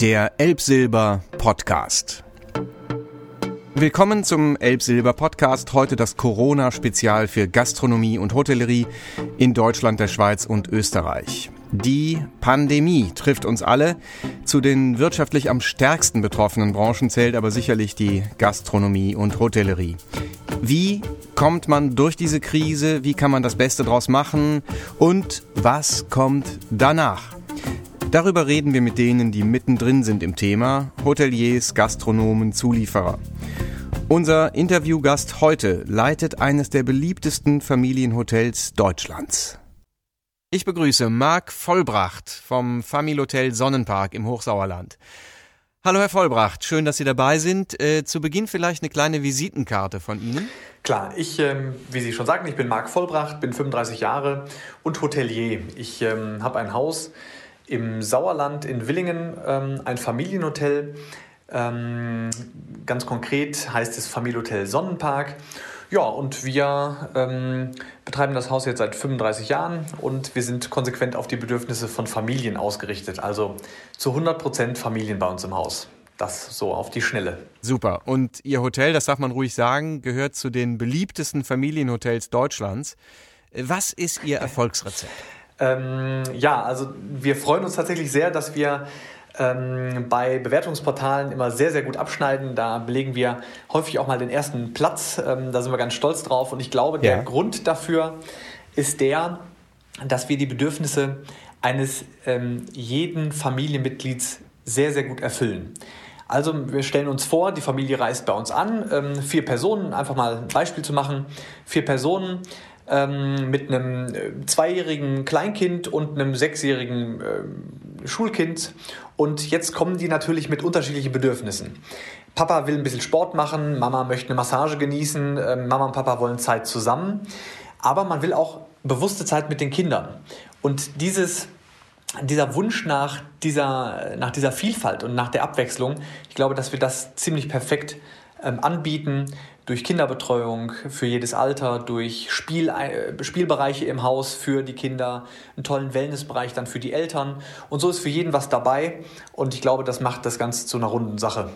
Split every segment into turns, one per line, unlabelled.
Der Elbsilber Podcast. Willkommen zum Elbsilber Podcast. Heute das Corona-Spezial für Gastronomie und Hotellerie in Deutschland, der Schweiz und Österreich. Die Pandemie trifft uns alle. Zu den wirtschaftlich am stärksten betroffenen Branchen zählt aber sicherlich die Gastronomie und Hotellerie. Wie kommt man durch diese Krise? Wie kann man das Beste draus machen? Und was kommt danach? Darüber reden wir mit denen, die mittendrin sind im Thema, Hoteliers, Gastronomen, Zulieferer. Unser Interviewgast heute leitet eines der beliebtesten Familienhotels Deutschlands. Ich begrüße Marc Vollbracht vom Familhotel Sonnenpark im Hochsauerland. Hallo Herr Vollbracht, schön, dass Sie dabei sind. Äh, zu Beginn vielleicht eine kleine Visitenkarte von Ihnen.
Klar, ich, ähm, wie Sie schon sagten, ich bin Marc Vollbracht, bin 35 Jahre und Hotelier. Ich ähm, habe ein Haus im Sauerland in Willingen ähm, ein Familienhotel. Ähm, ganz konkret heißt es Familienhotel Sonnenpark. Ja, und wir ähm, betreiben das Haus jetzt seit 35 Jahren und wir sind konsequent auf die Bedürfnisse von Familien ausgerichtet. Also zu 100 Prozent Familien bei uns im Haus. Das so auf die Schnelle.
Super. Und Ihr Hotel, das darf man ruhig sagen, gehört zu den beliebtesten Familienhotels Deutschlands. Was ist Ihr Erfolgsrezept?
Ähm, ja, also wir freuen uns tatsächlich sehr, dass wir ähm, bei Bewertungsportalen immer sehr, sehr gut abschneiden. Da belegen wir häufig auch mal den ersten Platz. Ähm, da sind wir ganz stolz drauf. Und ich glaube, der ja. Grund dafür ist der, dass wir die Bedürfnisse eines ähm, jeden Familienmitglieds sehr, sehr gut erfüllen. Also wir stellen uns vor, die Familie reist bei uns an, ähm, vier Personen, einfach mal ein Beispiel zu machen, vier Personen, ähm, mit einem äh, zweijährigen Kleinkind und einem sechsjährigen äh, Schulkind. Und jetzt kommen die natürlich mit unterschiedlichen Bedürfnissen. Papa will ein bisschen Sport machen, Mama möchte eine Massage genießen, äh, Mama und Papa wollen Zeit zusammen. Aber man will auch bewusste Zeit mit den Kindern. Und dieses dieser Wunsch nach dieser, nach dieser Vielfalt und nach der Abwechslung, ich glaube, dass wir das ziemlich perfekt ähm, anbieten durch Kinderbetreuung für jedes Alter, durch Spiel, äh, Spielbereiche im Haus für die Kinder, einen tollen Wellnessbereich dann für die Eltern. Und so ist für jeden was dabei. Und ich glaube, das macht das Ganze zu einer runden Sache.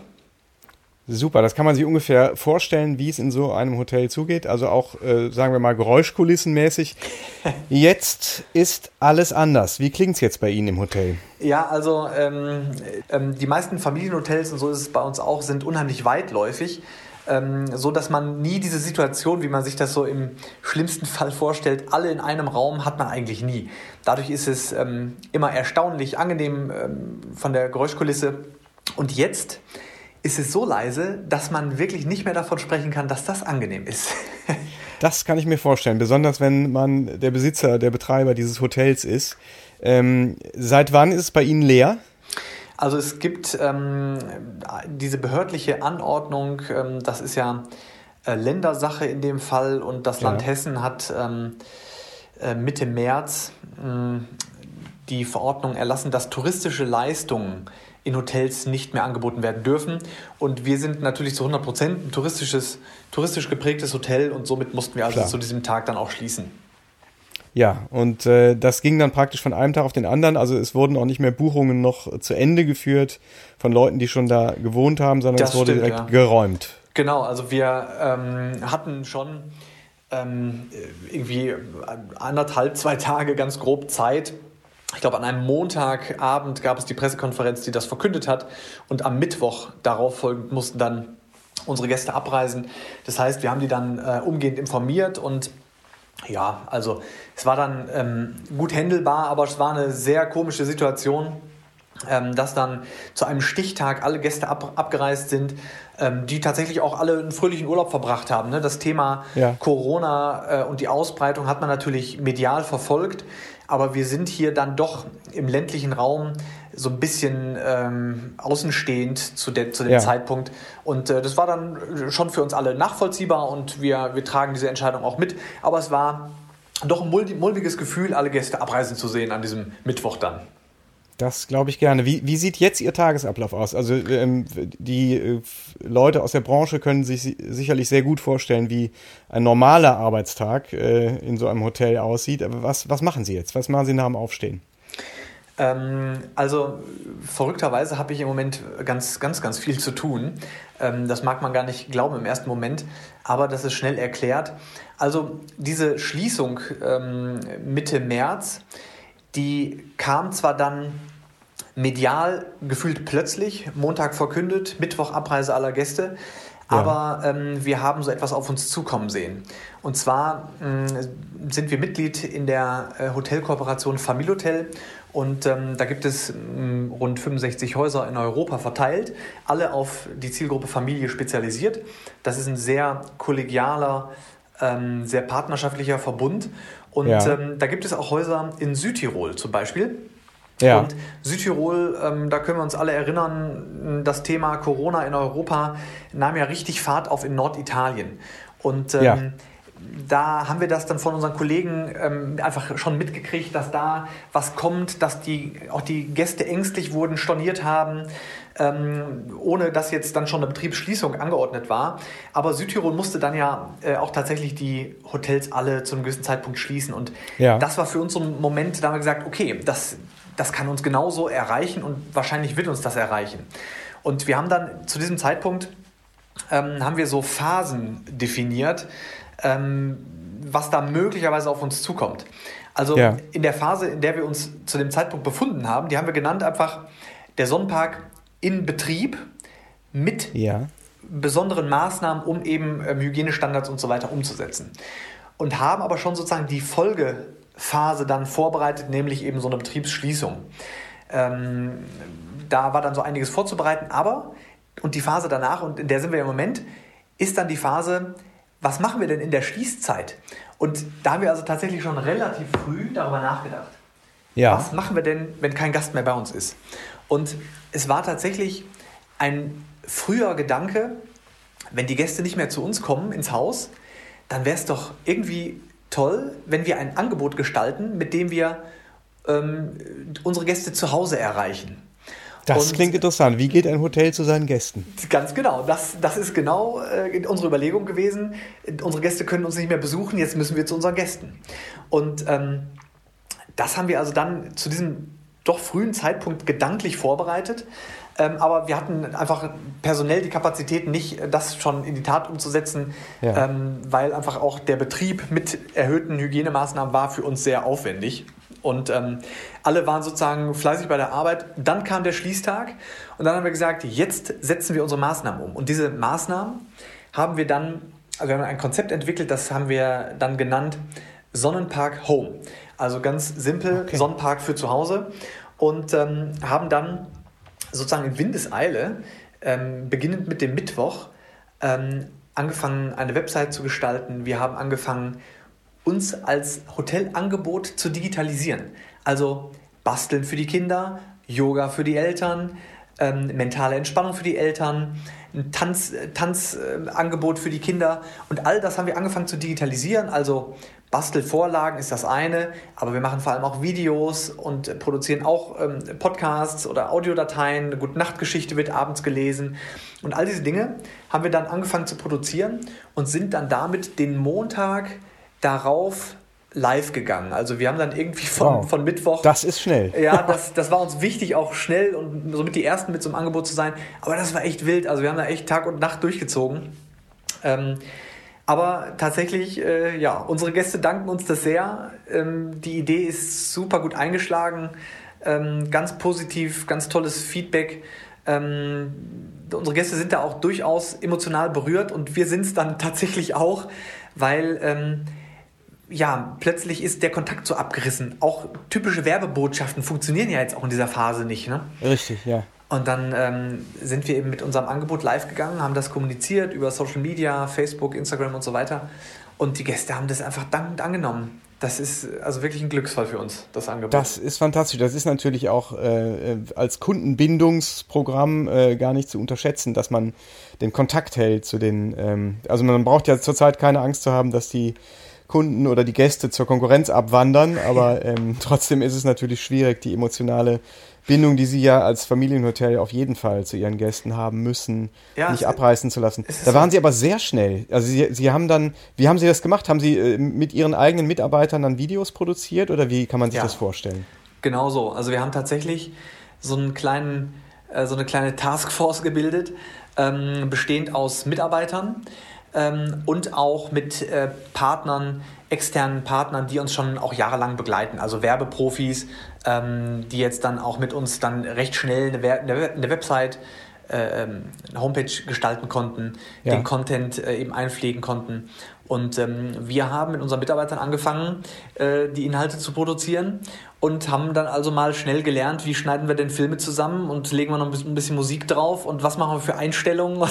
Super, das kann man sich ungefähr vorstellen, wie es in so einem Hotel zugeht. Also auch, äh, sagen wir mal, Geräuschkulissenmäßig. Jetzt ist alles anders. Wie klingt es jetzt bei Ihnen im Hotel?
Ja, also ähm, ähm, die meisten Familienhotels, und so ist es bei uns auch, sind unheimlich weitläufig ähm, so dass man nie diese Situation, wie man sich das so im schlimmsten Fall vorstellt, alle in einem Raum hat man eigentlich nie. Dadurch ist es ähm, immer erstaunlich angenehm ähm, von der Geräuschkulisse. Und jetzt ist es so leise, dass man wirklich nicht mehr davon sprechen kann, dass das angenehm ist.
das kann ich mir vorstellen, besonders wenn man der Besitzer, der Betreiber dieses Hotels ist. Ähm, seit wann ist es bei Ihnen leer?
Also es gibt ähm, diese behördliche Anordnung, ähm, das ist ja äh, Ländersache in dem Fall und das ja. Land Hessen hat ähm, äh, Mitte März äh, die Verordnung erlassen, dass touristische Leistungen in Hotels nicht mehr angeboten werden dürfen. Und wir sind natürlich zu 100 Prozent ein touristisches, touristisch geprägtes Hotel und somit mussten wir also Klar. zu diesem Tag dann auch schließen.
Ja, und äh, das ging dann praktisch von einem Tag auf den anderen. Also es wurden auch nicht mehr Buchungen noch zu Ende geführt von Leuten, die schon da gewohnt haben, sondern das es wurde stimmt, direkt ja. geräumt.
Genau, also wir ähm, hatten schon ähm, irgendwie anderthalb, zwei Tage ganz grob Zeit. Ich glaube, an einem Montagabend gab es die Pressekonferenz, die das verkündet hat. Und am Mittwoch darauf folgend mussten dann unsere Gäste abreisen. Das heißt, wir haben die dann äh, umgehend informiert und ja, also es war dann ähm, gut händelbar, aber es war eine sehr komische Situation, ähm, dass dann zu einem Stichtag alle Gäste ab, abgereist sind, ähm, die tatsächlich auch alle einen fröhlichen Urlaub verbracht haben. Ne? Das Thema ja. Corona äh, und die Ausbreitung hat man natürlich medial verfolgt, aber wir sind hier dann doch im ländlichen Raum so ein bisschen ähm, außenstehend zu, de, zu dem ja. Zeitpunkt. Und äh, das war dann schon für uns alle nachvollziehbar und wir, wir tragen diese Entscheidung auch mit. Aber es war doch ein mulmiges Gefühl, alle Gäste abreisen zu sehen an diesem Mittwoch dann.
Das glaube ich gerne. Wie, wie sieht jetzt Ihr Tagesablauf aus? Also ähm, die äh, Leute aus der Branche können sich sicherlich sehr gut vorstellen, wie ein normaler Arbeitstag äh, in so einem Hotel aussieht. Aber was, was machen Sie jetzt? Was machen Sie nach dem Aufstehen?
Ähm, also verrückterweise habe ich im Moment ganz, ganz, ganz viel zu tun. Ähm, das mag man gar nicht glauben im ersten Moment, aber das ist schnell erklärt. Also diese Schließung ähm, Mitte März, die kam zwar dann medial gefühlt plötzlich, Montag verkündet, Mittwoch Abreise aller Gäste, ja. aber ähm, wir haben so etwas auf uns zukommen sehen. Und zwar äh, sind wir Mitglied in der äh, Hotelkooperation Familhotel und ähm, da gibt es ähm, rund 65 Häuser in Europa verteilt, alle auf die Zielgruppe Familie spezialisiert. Das ist ein sehr kollegialer, ähm, sehr partnerschaftlicher Verbund. Und ja. Ähm, da gibt es auch Häuser in Südtirol zum Beispiel. Ja. Und Südtirol, ähm, da können wir uns alle erinnern, das Thema Corona in Europa nahm ja richtig Fahrt auf in Norditalien. Und ähm, ja da haben wir das dann von unseren Kollegen ähm, einfach schon mitgekriegt, dass da was kommt, dass die, auch die Gäste ängstlich wurden, storniert haben, ähm, ohne dass jetzt dann schon eine Betriebsschließung angeordnet war. Aber Südtirol musste dann ja äh, auch tatsächlich die Hotels alle zu einem gewissen Zeitpunkt schließen. Und ja. das war für uns so ein Moment, da haben wir gesagt, okay, das, das kann uns genauso erreichen und wahrscheinlich wird uns das erreichen. Und wir haben dann zu diesem Zeitpunkt ähm, haben wir so Phasen definiert, ähm, was da möglicherweise auf uns zukommt. Also ja. in der Phase, in der wir uns zu dem Zeitpunkt befunden haben, die haben wir genannt einfach der Sonnenpark in Betrieb mit ja. besonderen Maßnahmen, um eben ähm, Hygienestandards und so weiter umzusetzen. Und haben aber schon sozusagen die Folgephase dann vorbereitet, nämlich eben so eine Betriebsschließung. Ähm, da war dann so einiges vorzubereiten, aber und die Phase danach, und in der sind wir im Moment, ist dann die Phase, was machen wir denn in der Schließzeit? Und da haben wir also tatsächlich schon relativ früh darüber nachgedacht. Ja. Was machen wir denn, wenn kein Gast mehr bei uns ist? Und es war tatsächlich ein früher Gedanke, wenn die Gäste nicht mehr zu uns kommen ins Haus, dann wäre es doch irgendwie toll, wenn wir ein Angebot gestalten, mit dem wir ähm, unsere Gäste zu Hause erreichen.
Das und klingt interessant. Wie geht ein Hotel zu seinen Gästen?
Ganz genau. Das, das ist genau äh, unsere Überlegung gewesen. Unsere Gäste können uns nicht mehr besuchen, jetzt müssen wir zu unseren Gästen. Und ähm, das haben wir also dann zu diesem doch frühen Zeitpunkt gedanklich vorbereitet. Ähm, aber wir hatten einfach personell die Kapazität nicht, das schon in die Tat umzusetzen, ja. ähm, weil einfach auch der Betrieb mit erhöhten Hygienemaßnahmen war für uns sehr aufwendig. Und ähm, alle waren sozusagen fleißig bei der Arbeit. Dann kam der Schließtag und dann haben wir gesagt, jetzt setzen wir unsere Maßnahmen um. Und diese Maßnahmen haben wir dann, also wir haben ein Konzept entwickelt, das haben wir dann genannt Sonnenpark Home. Also ganz simpel, okay. Sonnenpark für zu Hause. Und ähm, haben dann sozusagen in Windeseile, ähm, beginnend mit dem Mittwoch, ähm, angefangen, eine Website zu gestalten. Wir haben angefangen, uns als Hotelangebot zu digitalisieren. Also Basteln für die Kinder, Yoga für die Eltern, ähm, mentale Entspannung für die Eltern, ein Tanz, Tanzangebot äh, für die Kinder. Und all das haben wir angefangen zu digitalisieren. Also Bastelvorlagen ist das eine, aber wir machen vor allem auch Videos und produzieren auch ähm, Podcasts oder Audiodateien. Eine Gute-Nacht-Geschichte wird abends gelesen. Und all diese Dinge haben wir dann angefangen zu produzieren und sind dann damit den Montag darauf live gegangen. Also wir haben dann irgendwie von, wow. von Mittwoch.
Das ist schnell.
Ja, das, das war uns wichtig, auch schnell und somit die ersten mit so einem Angebot zu sein. Aber das war echt wild. Also wir haben da echt Tag und Nacht durchgezogen. Ähm, aber tatsächlich, äh, ja, unsere Gäste danken uns das sehr. Ähm, die Idee ist super gut eingeschlagen. Ähm, ganz positiv, ganz tolles Feedback. Ähm, unsere Gäste sind da auch durchaus emotional berührt und wir sind es dann tatsächlich auch, weil ähm, ja, plötzlich ist der Kontakt so abgerissen. Auch typische Werbebotschaften funktionieren ja jetzt auch in dieser Phase nicht. Ne?
Richtig, ja.
Und dann ähm, sind wir eben mit unserem Angebot live gegangen, haben das kommuniziert über Social Media, Facebook, Instagram und so weiter. Und die Gäste haben das einfach dankend angenommen. Das ist also wirklich ein Glücksfall für uns, das Angebot.
Das ist fantastisch. Das ist natürlich auch äh, äh als Kundenbindungsprogramm äh, gar nicht zu unterschätzen, dass man den Kontakt hält zu den. Ähm, also man braucht ja zurzeit keine Angst zu haben, dass die Kunden oder die Gäste zur Konkurrenz abwandern, aber ähm, trotzdem ist es natürlich schwierig, die emotionale Bindung, die Sie ja als Familienhotel auf jeden Fall zu Ihren Gästen haben müssen, ja, nicht abreißen zu lassen. Da waren Sie aber sehr schnell. Also Sie, Sie haben dann, wie haben Sie das gemacht? Haben Sie äh, mit Ihren eigenen Mitarbeitern dann Videos produziert oder wie kann man sich ja. das vorstellen?
Genau so. Also wir haben tatsächlich so einen kleinen, äh, so eine kleine Taskforce gebildet, ähm, bestehend aus Mitarbeitern ähm, und auch mit äh, Partnern, externen Partnern, die uns schon auch jahrelang begleiten, also Werbeprofis, ähm, die jetzt dann auch mit uns dann recht schnell eine, eine, eine Website äh, ähm, eine Homepage gestalten konnten, ja. den Content äh, eben einpflegen konnten. Und ähm, wir haben mit unseren Mitarbeitern angefangen, äh, die Inhalte zu produzieren und haben dann also mal schnell gelernt, wie schneiden wir denn Filme zusammen und legen wir noch ein bisschen Musik drauf und was machen wir für Einstellungen.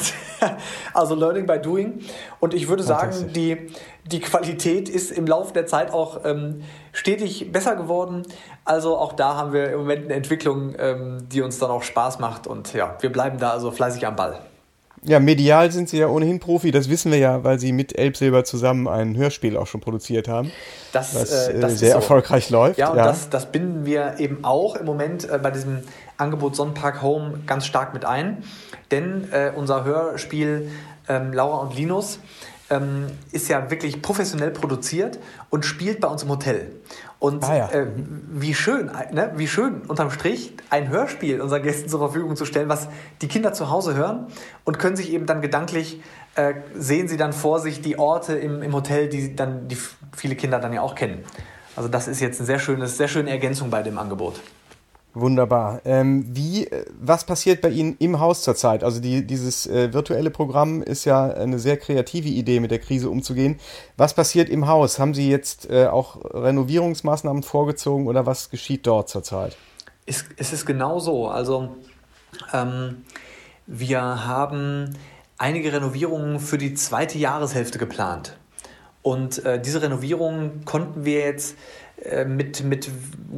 also Learning by Doing. Und ich würde sagen, die, die Qualität ist im Laufe der Zeit auch ähm, stetig besser geworden. Also auch da haben wir im Moment eine Entwicklung, ähm, die uns dann auch Spaß macht. Und ja, wir bleiben da also fleißig am Ball.
Ja, medial sind sie ja ohnehin Profi, das wissen wir ja, weil sie mit Elbsilber zusammen ein Hörspiel auch schon produziert haben. Das, was äh, das sehr so. erfolgreich läuft.
Ja, und ja. Das, das binden wir eben auch im Moment äh, bei diesem Angebot Sonnenpark Home ganz stark mit ein. Denn äh, unser Hörspiel ähm, Laura und Linus ähm, ist ja wirklich professionell produziert und spielt bei uns im Hotel. Und ah, ja. äh, wie schön, ne, wie schön unterm Strich ein Hörspiel unseren Gästen zur Verfügung zu stellen, was die Kinder zu Hause hören und können sich eben dann gedanklich äh, sehen sie dann vor sich die Orte im, im Hotel, die dann die viele Kinder dann ja auch kennen. Also das ist jetzt eine sehr schöne, sehr schöne Ergänzung bei dem Angebot.
Wunderbar. Ähm, wie, äh, was passiert bei Ihnen im Haus zurzeit? Also die, dieses äh, virtuelle Programm ist ja eine sehr kreative Idee, mit der Krise umzugehen. Was passiert im Haus? Haben Sie jetzt äh, auch Renovierungsmaßnahmen vorgezogen oder was geschieht dort zurzeit?
Es, es ist genau so. Also ähm, wir haben einige Renovierungen für die zweite Jahreshälfte geplant. Und äh, diese Renovierungen konnten wir jetzt mit, mit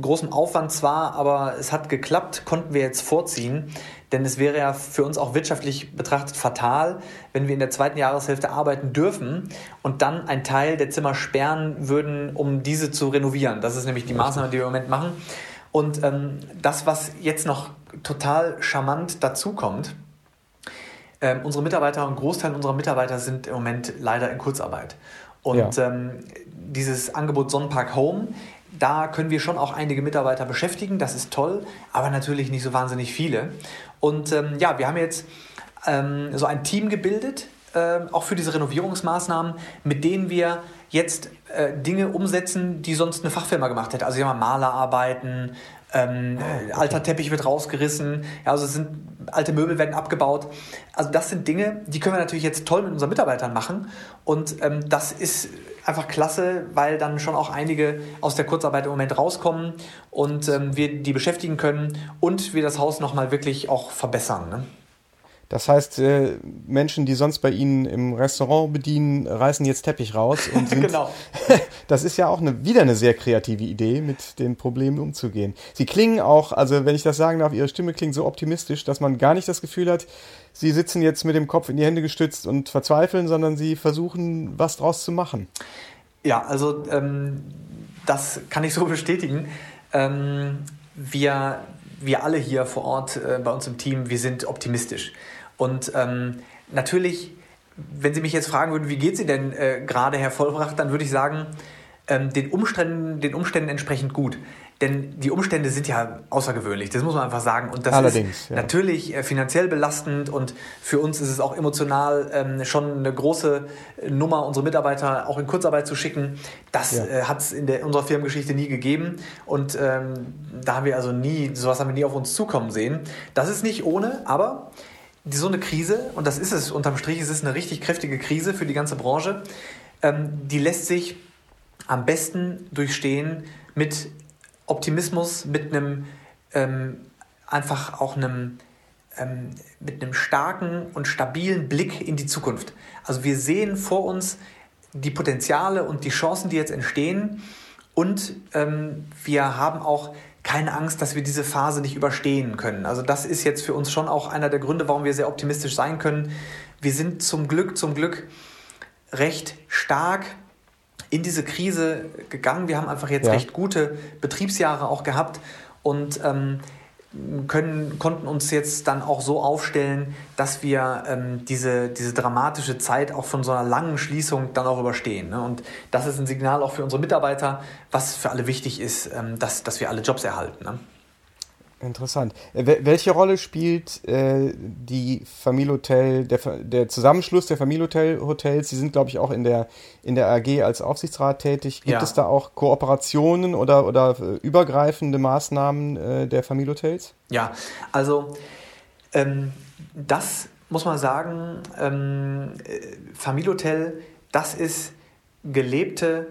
großem Aufwand zwar, aber es hat geklappt, konnten wir jetzt vorziehen. Denn es wäre ja für uns auch wirtschaftlich betrachtet fatal, wenn wir in der zweiten Jahreshälfte arbeiten dürfen und dann ein Teil der Zimmer sperren würden, um diese zu renovieren. Das ist nämlich die Maßnahme, die wir im Moment machen. Und ähm, das, was jetzt noch total charmant dazukommt, ähm, unsere Mitarbeiter, ein Großteil unserer Mitarbeiter sind im Moment leider in Kurzarbeit. Und ja. ähm, dieses Angebot Sonnenpark Home, da können wir schon auch einige Mitarbeiter beschäftigen, das ist toll, aber natürlich nicht so wahnsinnig viele. Und ähm, ja, wir haben jetzt ähm, so ein Team gebildet, äh, auch für diese Renovierungsmaßnahmen, mit denen wir jetzt äh, Dinge umsetzen, die sonst eine Fachfirma gemacht hätte. Also haben Malerarbeiten, ähm, ah, okay. alter Teppich wird rausgerissen, ja, also sind alte Möbel werden abgebaut. Also das sind Dinge, die können wir natürlich jetzt toll mit unseren Mitarbeitern machen und ähm, das ist einfach klasse, weil dann schon auch einige aus der Kurzarbeit im Moment rauskommen und ähm, wir die beschäftigen können und wir das Haus nochmal wirklich auch verbessern. Ne?
Das heißt, äh, Menschen, die sonst bei Ihnen im Restaurant bedienen, reißen jetzt Teppich raus und sind. genau. das ist ja auch eine, wieder eine sehr kreative Idee, mit den Problemen umzugehen. Sie klingen auch, also wenn ich das sagen darf, Ihre Stimme klingt so optimistisch, dass man gar nicht das Gefühl hat, Sie sitzen jetzt mit dem Kopf in die Hände gestützt und verzweifeln, sondern Sie versuchen, was draus zu machen.
Ja, also ähm, das kann ich so bestätigen. Ähm, wir, wir alle hier vor Ort äh, bei uns im Team, wir sind optimistisch. Und ähm, natürlich, wenn Sie mich jetzt fragen würden, wie geht es Ihnen denn äh, gerade, Herr Vollbracht, dann würde ich sagen, ähm, den, Umständen, den Umständen entsprechend gut. Denn die Umstände sind ja außergewöhnlich, das muss man einfach sagen. Und das Allerdings, ist ja. natürlich äh, finanziell belastend und für uns ist es auch emotional ähm, schon eine große Nummer, unsere Mitarbeiter auch in Kurzarbeit zu schicken. Das ja. äh, hat es in der, unserer Firmengeschichte nie gegeben und ähm, da haben wir also nie, sowas haben wir nie auf uns zukommen sehen. Das ist nicht ohne, aber so eine Krise, und das ist es unterm Strich, es ist eine richtig kräftige Krise für die ganze Branche, ähm, die lässt sich am besten durchstehen mit Optimismus, mit einem ähm, einfach auch einem ähm, mit einem starken und stabilen Blick in die Zukunft. Also wir sehen vor uns die Potenziale und die Chancen, die jetzt entstehen und ähm, wir haben auch keine Angst, dass wir diese Phase nicht überstehen können. Also das ist jetzt für uns schon auch einer der Gründe, warum wir sehr optimistisch sein können. Wir sind zum Glück, zum Glück recht stark in diese Krise gegangen. Wir haben einfach jetzt ja. recht gute Betriebsjahre auch gehabt und ähm, können, konnten uns jetzt dann auch so aufstellen, dass wir ähm, diese, diese dramatische Zeit auch von so einer langen Schließung dann auch überstehen. Ne? Und das ist ein Signal auch für unsere Mitarbeiter, was für alle wichtig ist, ähm, dass, dass wir alle Jobs erhalten. Ne?
Interessant. Äh, welche Rolle spielt äh, die Familienhotel, der, der Zusammenschluss der Familienhotel-Hotels? Sie sind, glaube ich, auch in der, in der AG als Aufsichtsrat tätig. Gibt ja. es da auch Kooperationen oder, oder äh, übergreifende Maßnahmen äh, der Familienhotels?
Ja, also ähm, das muss man sagen, ähm, äh, Familienhotel, das ist gelebte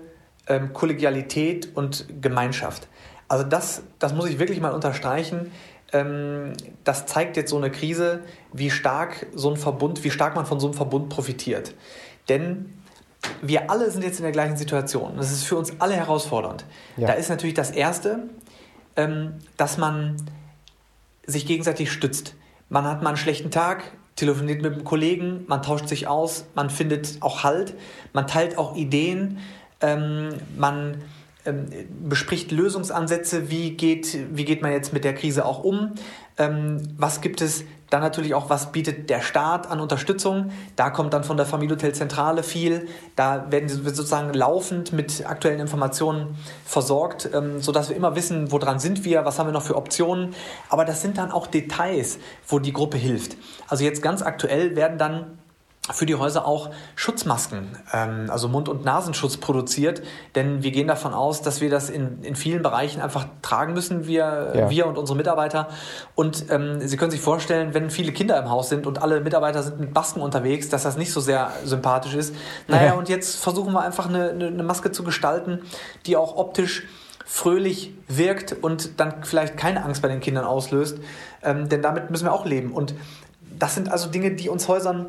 ähm, Kollegialität und Gemeinschaft. Also das, das muss ich wirklich mal unterstreichen. Ähm, das zeigt jetzt so eine Krise, wie stark so ein Verbund, wie stark man von so einem Verbund profitiert. Denn wir alle sind jetzt in der gleichen Situation. Das ist für uns alle herausfordernd. Ja. Da ist natürlich das Erste, ähm, dass man sich gegenseitig stützt. Man hat mal einen schlechten Tag, telefoniert mit einem Kollegen, man tauscht sich aus, man findet auch Halt, man teilt auch Ideen, ähm, man ähm, bespricht Lösungsansätze, wie geht, wie geht man jetzt mit der Krise auch um, ähm, was gibt es dann natürlich auch, was bietet der Staat an Unterstützung. Da kommt dann von der Familienhotelzentrale viel. Da werden wir sozusagen laufend mit aktuellen Informationen versorgt, ähm, sodass wir immer wissen, woran sind wir, was haben wir noch für Optionen. Aber das sind dann auch Details, wo die Gruppe hilft. Also jetzt ganz aktuell werden dann für die Häuser auch Schutzmasken, ähm, also Mund- und Nasenschutz produziert, denn wir gehen davon aus, dass wir das in, in vielen Bereichen einfach tragen müssen, wir, ja. wir und unsere Mitarbeiter. Und ähm, Sie können sich vorstellen, wenn viele Kinder im Haus sind und alle Mitarbeiter sind mit Masken unterwegs, dass das nicht so sehr sympathisch ist. Naja, ja. und jetzt versuchen wir einfach eine, eine Maske zu gestalten, die auch optisch fröhlich wirkt und dann vielleicht keine Angst bei den Kindern auslöst, ähm, denn damit müssen wir auch leben. Und das sind also Dinge, die uns Häusern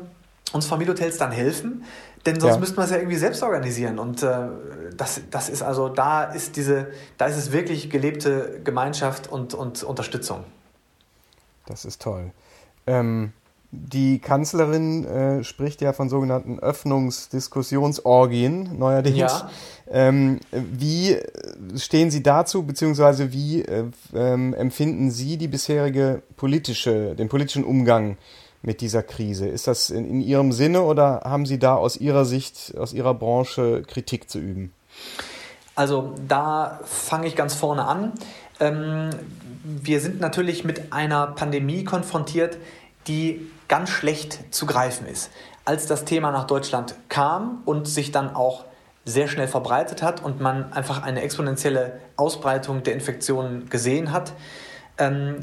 uns Familienhotels dann helfen, denn sonst ja. müssten wir es ja irgendwie selbst organisieren. Und äh, das, das ist also, da ist diese, da ist es wirklich gelebte Gemeinschaft und, und Unterstützung.
Das ist toll. Ähm, die Kanzlerin äh, spricht ja von sogenannten Öffnungsdiskussionsorgien neuerdings. Ja. Ähm, wie stehen Sie dazu, beziehungsweise wie äh, ähm, empfinden Sie die bisherige politische, den politischen Umgang mit dieser Krise? Ist das in, in Ihrem Sinne oder haben Sie da aus Ihrer Sicht, aus Ihrer Branche Kritik zu üben?
Also da fange ich ganz vorne an. Ähm, wir sind natürlich mit einer Pandemie konfrontiert, die ganz schlecht zu greifen ist. Als das Thema nach Deutschland kam und sich dann auch sehr schnell verbreitet hat und man einfach eine exponentielle Ausbreitung der Infektionen gesehen hat, ähm,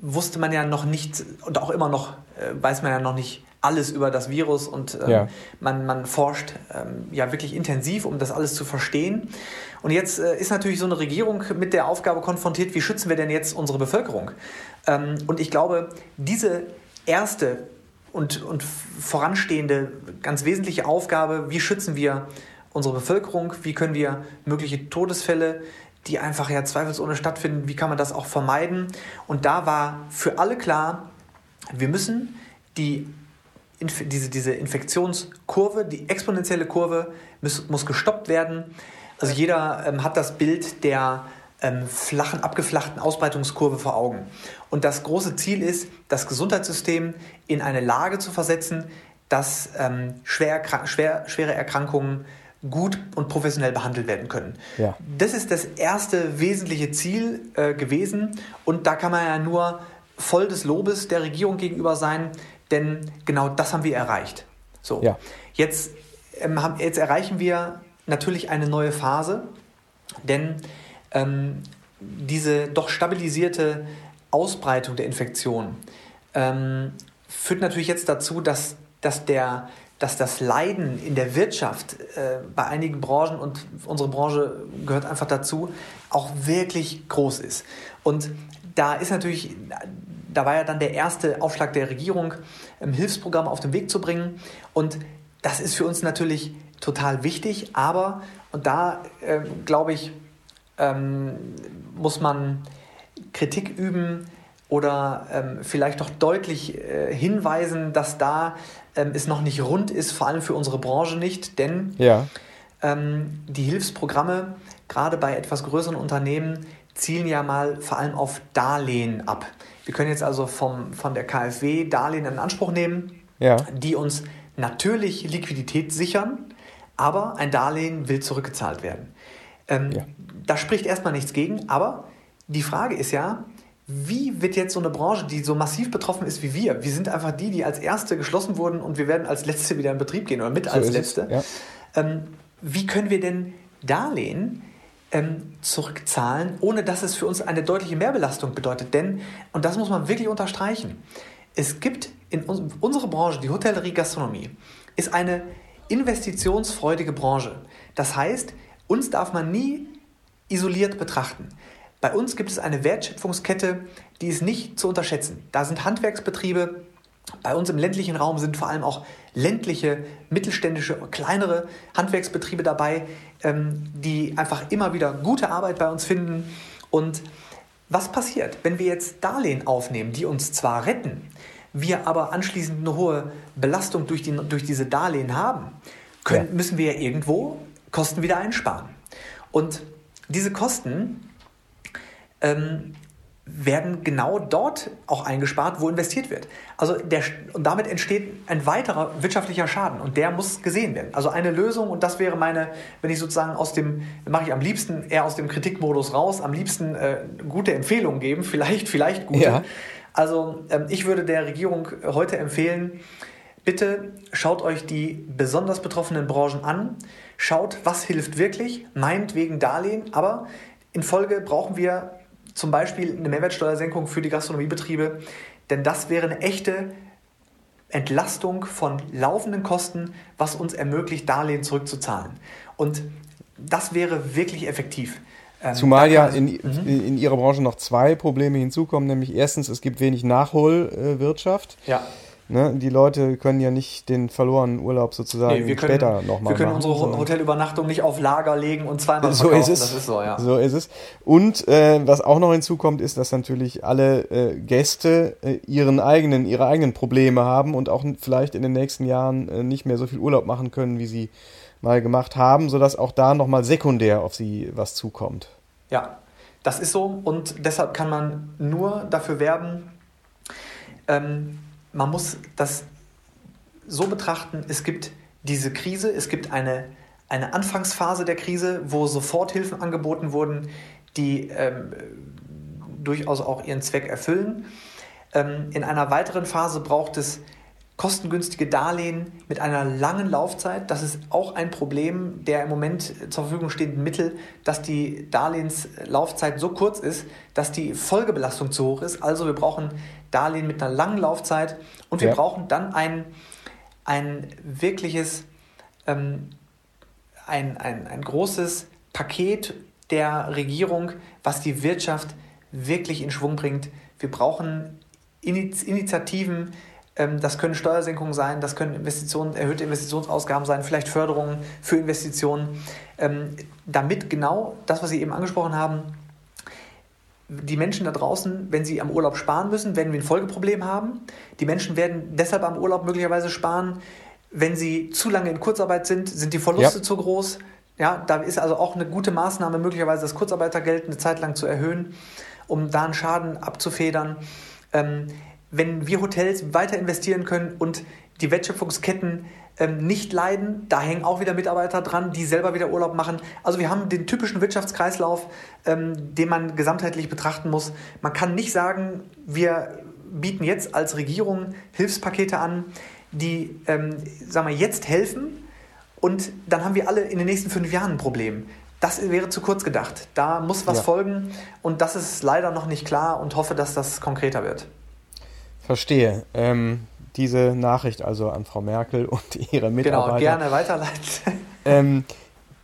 wusste man ja noch nicht und auch immer noch äh, weiß man ja noch nicht alles über das Virus und ähm, ja. man, man forscht ähm, ja wirklich intensiv, um das alles zu verstehen. Und jetzt äh, ist natürlich so eine Regierung mit der Aufgabe konfrontiert, wie schützen wir denn jetzt unsere Bevölkerung? Ähm, und ich glaube, diese erste und, und voranstehende, ganz wesentliche Aufgabe, wie schützen wir unsere Bevölkerung, wie können wir mögliche Todesfälle die einfach ja zweifelsohne stattfinden, wie kann man das auch vermeiden? Und da war für alle klar, wir müssen die, diese, diese Infektionskurve, die exponentielle Kurve, muss, muss gestoppt werden. Also jeder ähm, hat das Bild der ähm, flachen, abgeflachten Ausbreitungskurve vor Augen. Und das große Ziel ist, das Gesundheitssystem in eine Lage zu versetzen, dass ähm, schwer, schwer, schwere Erkrankungen gut und professionell behandelt werden können. Ja. Das ist das erste wesentliche Ziel äh, gewesen und da kann man ja nur voll des Lobes der Regierung gegenüber sein, denn genau das haben wir erreicht. So, ja. jetzt, ähm, haben, jetzt erreichen wir natürlich eine neue Phase, denn ähm, diese doch stabilisierte Ausbreitung der Infektion ähm, führt natürlich jetzt dazu, dass, dass der dass das Leiden in der Wirtschaft äh, bei einigen Branchen und unsere Branche gehört einfach dazu, auch wirklich groß ist. Und da ist natürlich, da war ja dann der erste Aufschlag der Regierung, ähm, Hilfsprogramme auf den Weg zu bringen. Und das ist für uns natürlich total wichtig, aber, und da äh, glaube ich, ähm, muss man Kritik üben, oder ähm, vielleicht doch deutlich äh, hinweisen, dass da ähm, es noch nicht rund ist, vor allem für unsere Branche nicht, denn ja. ähm, die Hilfsprogramme, gerade bei etwas größeren Unternehmen, zielen ja mal vor allem auf Darlehen ab. Wir können jetzt also vom, von der KfW Darlehen in Anspruch nehmen, ja. die uns natürlich Liquidität sichern, aber ein Darlehen will zurückgezahlt werden. Ähm, ja. Da spricht erstmal nichts gegen, aber die Frage ist ja, wie wird jetzt so eine Branche, die so massiv betroffen ist wie wir, wir sind einfach die, die als Erste geschlossen wurden und wir werden als Letzte wieder in Betrieb gehen oder mit so als Letzte. Ja. Ähm, wie können wir denn Darlehen ähm, zurückzahlen, ohne dass es für uns eine deutliche Mehrbelastung bedeutet? Denn, und das muss man wirklich unterstreichen, es gibt in uns, unsere Branche, die Hotellerie, Gastronomie, ist eine investitionsfreudige Branche. Das heißt, uns darf man nie isoliert betrachten. Bei uns gibt es eine Wertschöpfungskette, die ist nicht zu unterschätzen. Da sind Handwerksbetriebe, bei uns im ländlichen Raum sind vor allem auch ländliche, mittelständische, kleinere Handwerksbetriebe dabei, ähm, die einfach immer wieder gute Arbeit bei uns finden. Und was passiert, wenn wir jetzt Darlehen aufnehmen, die uns zwar retten, wir aber anschließend eine hohe Belastung durch, die, durch diese Darlehen haben, können, müssen wir ja irgendwo Kosten wieder einsparen. Und diese Kosten ähm, werden genau dort auch eingespart, wo investiert wird. Also der, und damit entsteht ein weiterer wirtschaftlicher Schaden und der muss gesehen werden. Also eine Lösung und das wäre meine, wenn ich sozusagen aus dem, mache ich am liebsten eher aus dem Kritikmodus raus, am liebsten äh, gute Empfehlungen geben, vielleicht, vielleicht gute. Ja. Also ähm, ich würde der Regierung heute empfehlen, bitte schaut euch die besonders betroffenen Branchen an, schaut, was hilft wirklich, meint wegen Darlehen, aber in Folge brauchen wir zum Beispiel eine Mehrwertsteuersenkung für die Gastronomiebetriebe, denn das wäre eine echte Entlastung von laufenden Kosten, was uns ermöglicht, Darlehen zurückzuzahlen. Und das wäre wirklich effektiv.
Ähm, Zumal ja in, mhm. in Ihrer Branche noch zwei Probleme hinzukommen, nämlich erstens, es gibt wenig Nachholwirtschaft. Ja. Ne, die Leute können ja nicht den verlorenen Urlaub sozusagen nee, können, später nochmal
Wir können machen, unsere Hotelübernachtung nicht auf Lager legen und zweimal
so verkaufen. Ist es. Das ist so, ja. So ist es. Und äh, was auch noch hinzukommt, ist, dass natürlich alle äh, Gäste äh, ihren eigenen, ihre eigenen Probleme haben und auch vielleicht in den nächsten Jahren äh, nicht mehr so viel Urlaub machen können, wie sie mal gemacht haben, sodass auch da nochmal sekundär auf sie was zukommt.
Ja, das ist so und deshalb kann man nur dafür werben, ähm, man muss das so betrachten, es gibt diese Krise, es gibt eine, eine Anfangsphase der Krise, wo Soforthilfen angeboten wurden, die ähm, durchaus auch ihren Zweck erfüllen. Ähm, in einer weiteren Phase braucht es kostengünstige Darlehen mit einer langen Laufzeit. Das ist auch ein Problem der im Moment zur Verfügung stehenden Mittel, dass die Darlehenslaufzeit so kurz ist, dass die Folgebelastung zu hoch ist. Also wir brauchen Darlehen mit einer langen Laufzeit und wir ja. brauchen dann ein, ein wirkliches, ähm, ein, ein, ein großes Paket der Regierung, was die Wirtschaft wirklich in Schwung bringt. Wir brauchen Initiativen, das können Steuersenkungen sein, das können Investitionen, erhöhte Investitionsausgaben sein, vielleicht Förderungen für Investitionen, ähm, damit genau das, was Sie eben angesprochen haben, die Menschen da draußen, wenn sie am Urlaub sparen müssen, werden wir ein Folgeproblem haben. Die Menschen werden deshalb am Urlaub möglicherweise sparen. Wenn sie zu lange in Kurzarbeit sind, sind die Verluste ja. zu groß. Ja, da ist also auch eine gute Maßnahme, möglicherweise das Kurzarbeitergeld eine Zeit lang zu erhöhen, um da einen Schaden abzufedern. Ähm, wenn wir Hotels weiter investieren können und die Wertschöpfungsketten ähm, nicht leiden. Da hängen auch wieder Mitarbeiter dran, die selber wieder Urlaub machen. Also wir haben den typischen Wirtschaftskreislauf, ähm, den man gesamtheitlich betrachten muss. Man kann nicht sagen, wir bieten jetzt als Regierung Hilfspakete an, die ähm, sagen wir, jetzt helfen und dann haben wir alle in den nächsten fünf Jahren ein Problem. Das wäre zu kurz gedacht. Da muss was ja. folgen und das ist leider noch nicht klar und hoffe, dass das konkreter wird.
Verstehe. Ähm, diese Nachricht also an Frau Merkel und ihre Mitarbeiter. Genau,
gerne weiterleiten.
Ähm,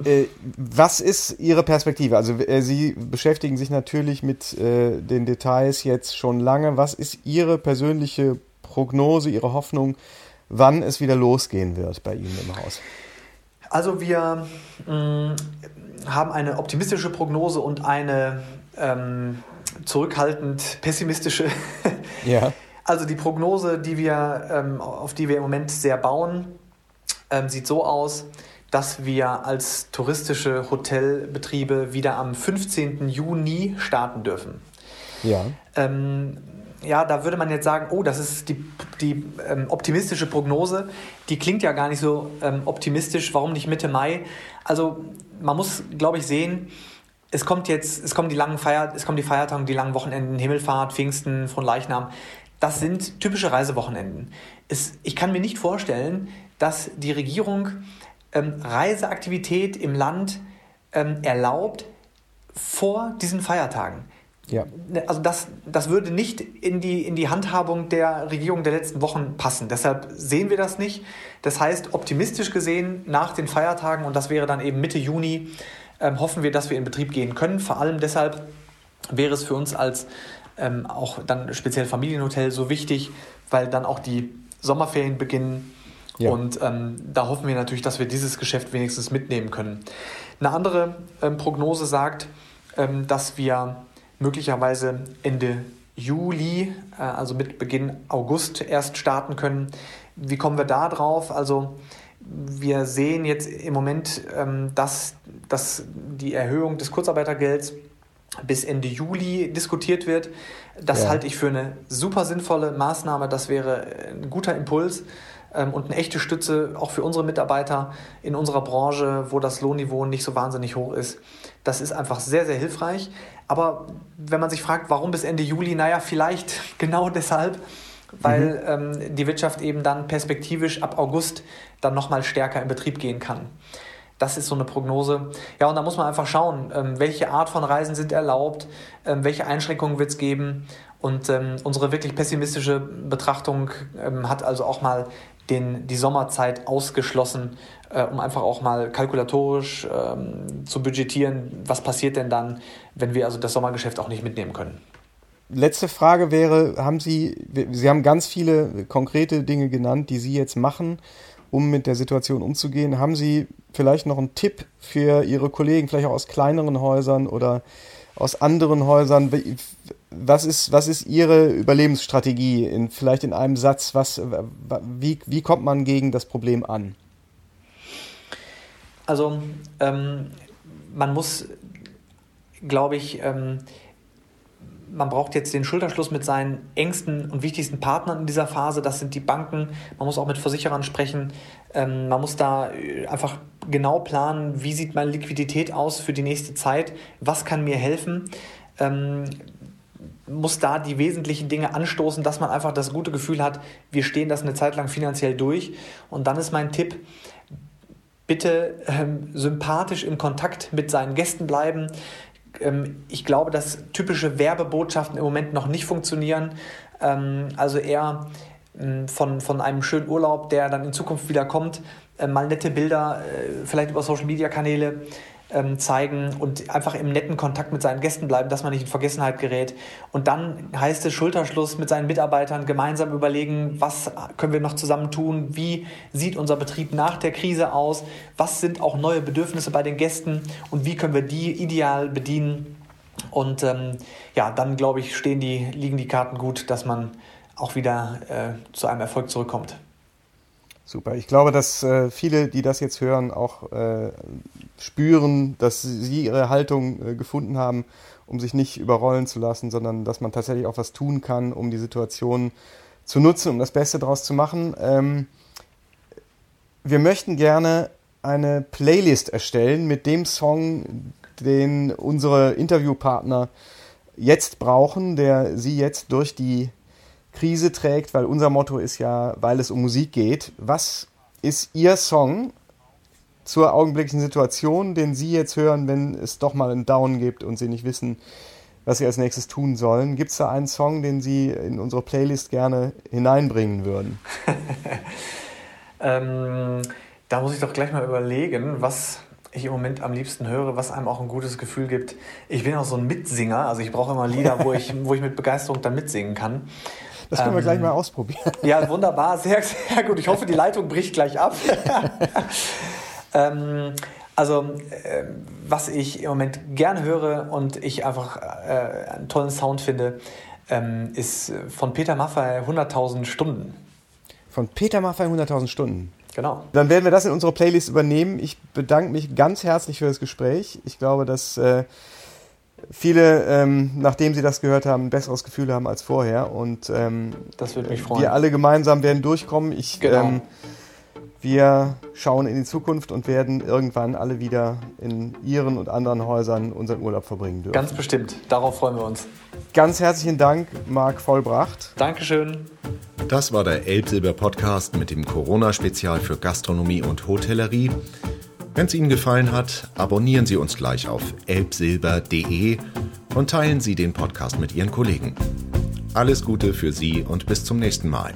äh, was ist Ihre Perspektive? Also äh, Sie beschäftigen sich natürlich mit äh, den Details jetzt schon lange. Was ist Ihre persönliche Prognose, Ihre Hoffnung, wann es wieder losgehen wird bei Ihnen im Haus?
Also wir mh, mm, haben eine optimistische Prognose und eine ähm, zurückhaltend pessimistische. ja. Also die Prognose, die wir, ähm, auf die wir im Moment sehr bauen, ähm, sieht so aus, dass wir als touristische Hotelbetriebe wieder am 15. Juni starten dürfen.
Ja.
Ähm, ja, da würde man jetzt sagen, oh, das ist die, die ähm, optimistische Prognose. Die klingt ja gar nicht so ähm, optimistisch. Warum nicht Mitte Mai? Also man muss, glaube ich, sehen, es kommt jetzt, es kommen die langen Feier, es kommen die Feiertage, die langen Wochenenden, Himmelfahrt, Pfingsten, von Leichnam. Das sind typische Reisewochenenden. Es, ich kann mir nicht vorstellen, dass die Regierung ähm, Reiseaktivität im Land ähm, erlaubt vor diesen Feiertagen.
Ja.
Also das, das würde nicht in die, in die Handhabung der Regierung der letzten Wochen passen. Deshalb sehen wir das nicht. Das heißt, optimistisch gesehen nach den Feiertagen, und das wäre dann eben Mitte Juni, ähm, hoffen wir, dass wir in Betrieb gehen können. Vor allem deshalb wäre es für uns als ähm, auch dann speziell Familienhotel so wichtig, weil dann auch die Sommerferien beginnen ja. Und ähm, da hoffen wir natürlich, dass wir dieses Geschäft wenigstens mitnehmen können. Eine andere ähm, Prognose sagt, ähm, dass wir möglicherweise Ende Juli, äh, also mit Beginn August erst starten können. Wie kommen wir da drauf? Also wir sehen jetzt im Moment, ähm, dass, dass die Erhöhung des Kurzarbeitergelds bis Ende Juli diskutiert wird. Das ja. halte ich für eine super sinnvolle Maßnahme. Das wäre ein guter Impuls ähm, und eine echte Stütze auch für unsere Mitarbeiter in unserer Branche, wo das Lohnniveau nicht so wahnsinnig hoch ist. Das ist einfach sehr, sehr hilfreich. Aber wenn man sich fragt, warum bis Ende Juli, naja, vielleicht genau deshalb, weil mhm. ähm, die Wirtschaft eben dann perspektivisch ab August dann nochmal stärker in Betrieb gehen kann. Das ist so eine Prognose. Ja, und da muss man einfach schauen, ähm, welche Art von Reisen sind erlaubt, ähm, welche Einschränkungen wird es geben. Und ähm, unsere wirklich pessimistische Betrachtung hat also auch mal den, die Sommerzeit ausgeschlossen, äh, um einfach auch mal kalkulatorisch ähm, zu budgetieren, was passiert denn dann, wenn wir also das Sommergeschäft auch nicht mitnehmen können.
Letzte Frage wäre, haben Sie, Sie haben ganz viele konkrete Dinge genannt, die Sie jetzt machen, um mit der Situation umzugehen. Haben Sie vielleicht noch einen Tipp für Ihre Kollegen, vielleicht auch aus kleineren Häusern oder aus anderen Häusern? Was ist, was ist Ihre Überlebensstrategie? In, vielleicht in einem Satz, was, wie, wie kommt man gegen das Problem an?
Also ähm, man muss, glaube ich, ähm, man braucht jetzt den Schulterschluss mit seinen engsten und wichtigsten Partnern in dieser Phase. Das sind die Banken. Man muss auch mit Versicherern sprechen. Ähm, man muss da äh, einfach genau planen, wie sieht meine Liquidität aus für die nächste Zeit, was kann mir helfen. Ähm, muss da die wesentlichen Dinge anstoßen, dass man einfach das gute Gefühl hat, wir stehen das eine Zeit lang finanziell durch. Und dann ist mein Tipp, bitte ähm, sympathisch im Kontakt mit seinen Gästen bleiben. Ähm, ich glaube, dass typische Werbebotschaften im Moment noch nicht funktionieren. Ähm, also eher ähm, von, von einem schönen Urlaub, der dann in Zukunft wieder kommt, mal nette Bilder, äh, vielleicht über Social-Media-Kanäle zeigen und einfach im netten Kontakt mit seinen Gästen bleiben, dass man nicht in Vergessenheit gerät. Und dann heißt es Schulterschluss mit seinen Mitarbeitern, gemeinsam überlegen, was können wir noch zusammen tun, wie sieht unser Betrieb nach der Krise aus, was sind auch neue Bedürfnisse bei den Gästen und wie können wir die ideal bedienen. Und ähm, ja, dann glaube ich, stehen die, liegen die Karten gut, dass man auch wieder äh, zu einem Erfolg zurückkommt.
Super. Ich glaube, dass äh, viele, die das jetzt hören, auch äh, spüren, dass sie ihre Haltung äh, gefunden haben, um sich nicht überrollen zu lassen, sondern dass man tatsächlich auch was tun kann, um die Situation zu nutzen, um das Beste daraus zu machen. Ähm, wir möchten gerne eine Playlist erstellen mit dem Song, den unsere Interviewpartner jetzt brauchen, der sie jetzt durch die Krise trägt, weil unser Motto ist ja, weil es um Musik geht. Was ist Ihr Song zur augenblicklichen Situation, den Sie jetzt hören, wenn es doch mal einen Down gibt und Sie nicht wissen, was Sie als nächstes tun sollen? Gibt es da einen Song, den Sie in unsere Playlist gerne hineinbringen würden?
ähm, da muss ich doch gleich mal überlegen, was ich im Moment am liebsten höre, was einem auch ein gutes Gefühl gibt. Ich bin auch so ein Mitsinger, also ich brauche immer Lieder, wo ich, wo ich mit Begeisterung dann mitsingen kann.
Das können ähm, wir gleich mal ausprobieren.
Ja, wunderbar, sehr, sehr gut. Ich hoffe, die Leitung bricht gleich ab. ähm, also, äh, was ich im Moment gern höre und ich einfach äh, einen tollen Sound finde, ähm, ist von Peter Maffay 100.000 Stunden.
Von Peter Maffay 100.000 Stunden?
Genau.
Dann werden wir das in unsere Playlist übernehmen. Ich bedanke mich ganz herzlich für das Gespräch. Ich glaube, dass äh, viele, ähm, nachdem sie das gehört haben, ein besseres Gefühl haben als vorher. Und ähm,
das würde mich freuen.
Wir alle gemeinsam werden durchkommen. Ich, genau. ähm, wir schauen in die Zukunft und werden irgendwann alle wieder in Ihren und anderen Häusern unseren Urlaub verbringen dürfen.
Ganz bestimmt. Darauf freuen wir uns.
Ganz herzlichen Dank, Marc Vollbracht.
Dankeschön.
Das war der Elbsilber-Podcast mit dem Corona-Spezial für Gastronomie und Hotellerie. Wenn es Ihnen gefallen hat, abonnieren Sie uns gleich auf elbsilber.de und teilen Sie den Podcast mit Ihren Kollegen. Alles Gute für Sie und bis zum nächsten Mal.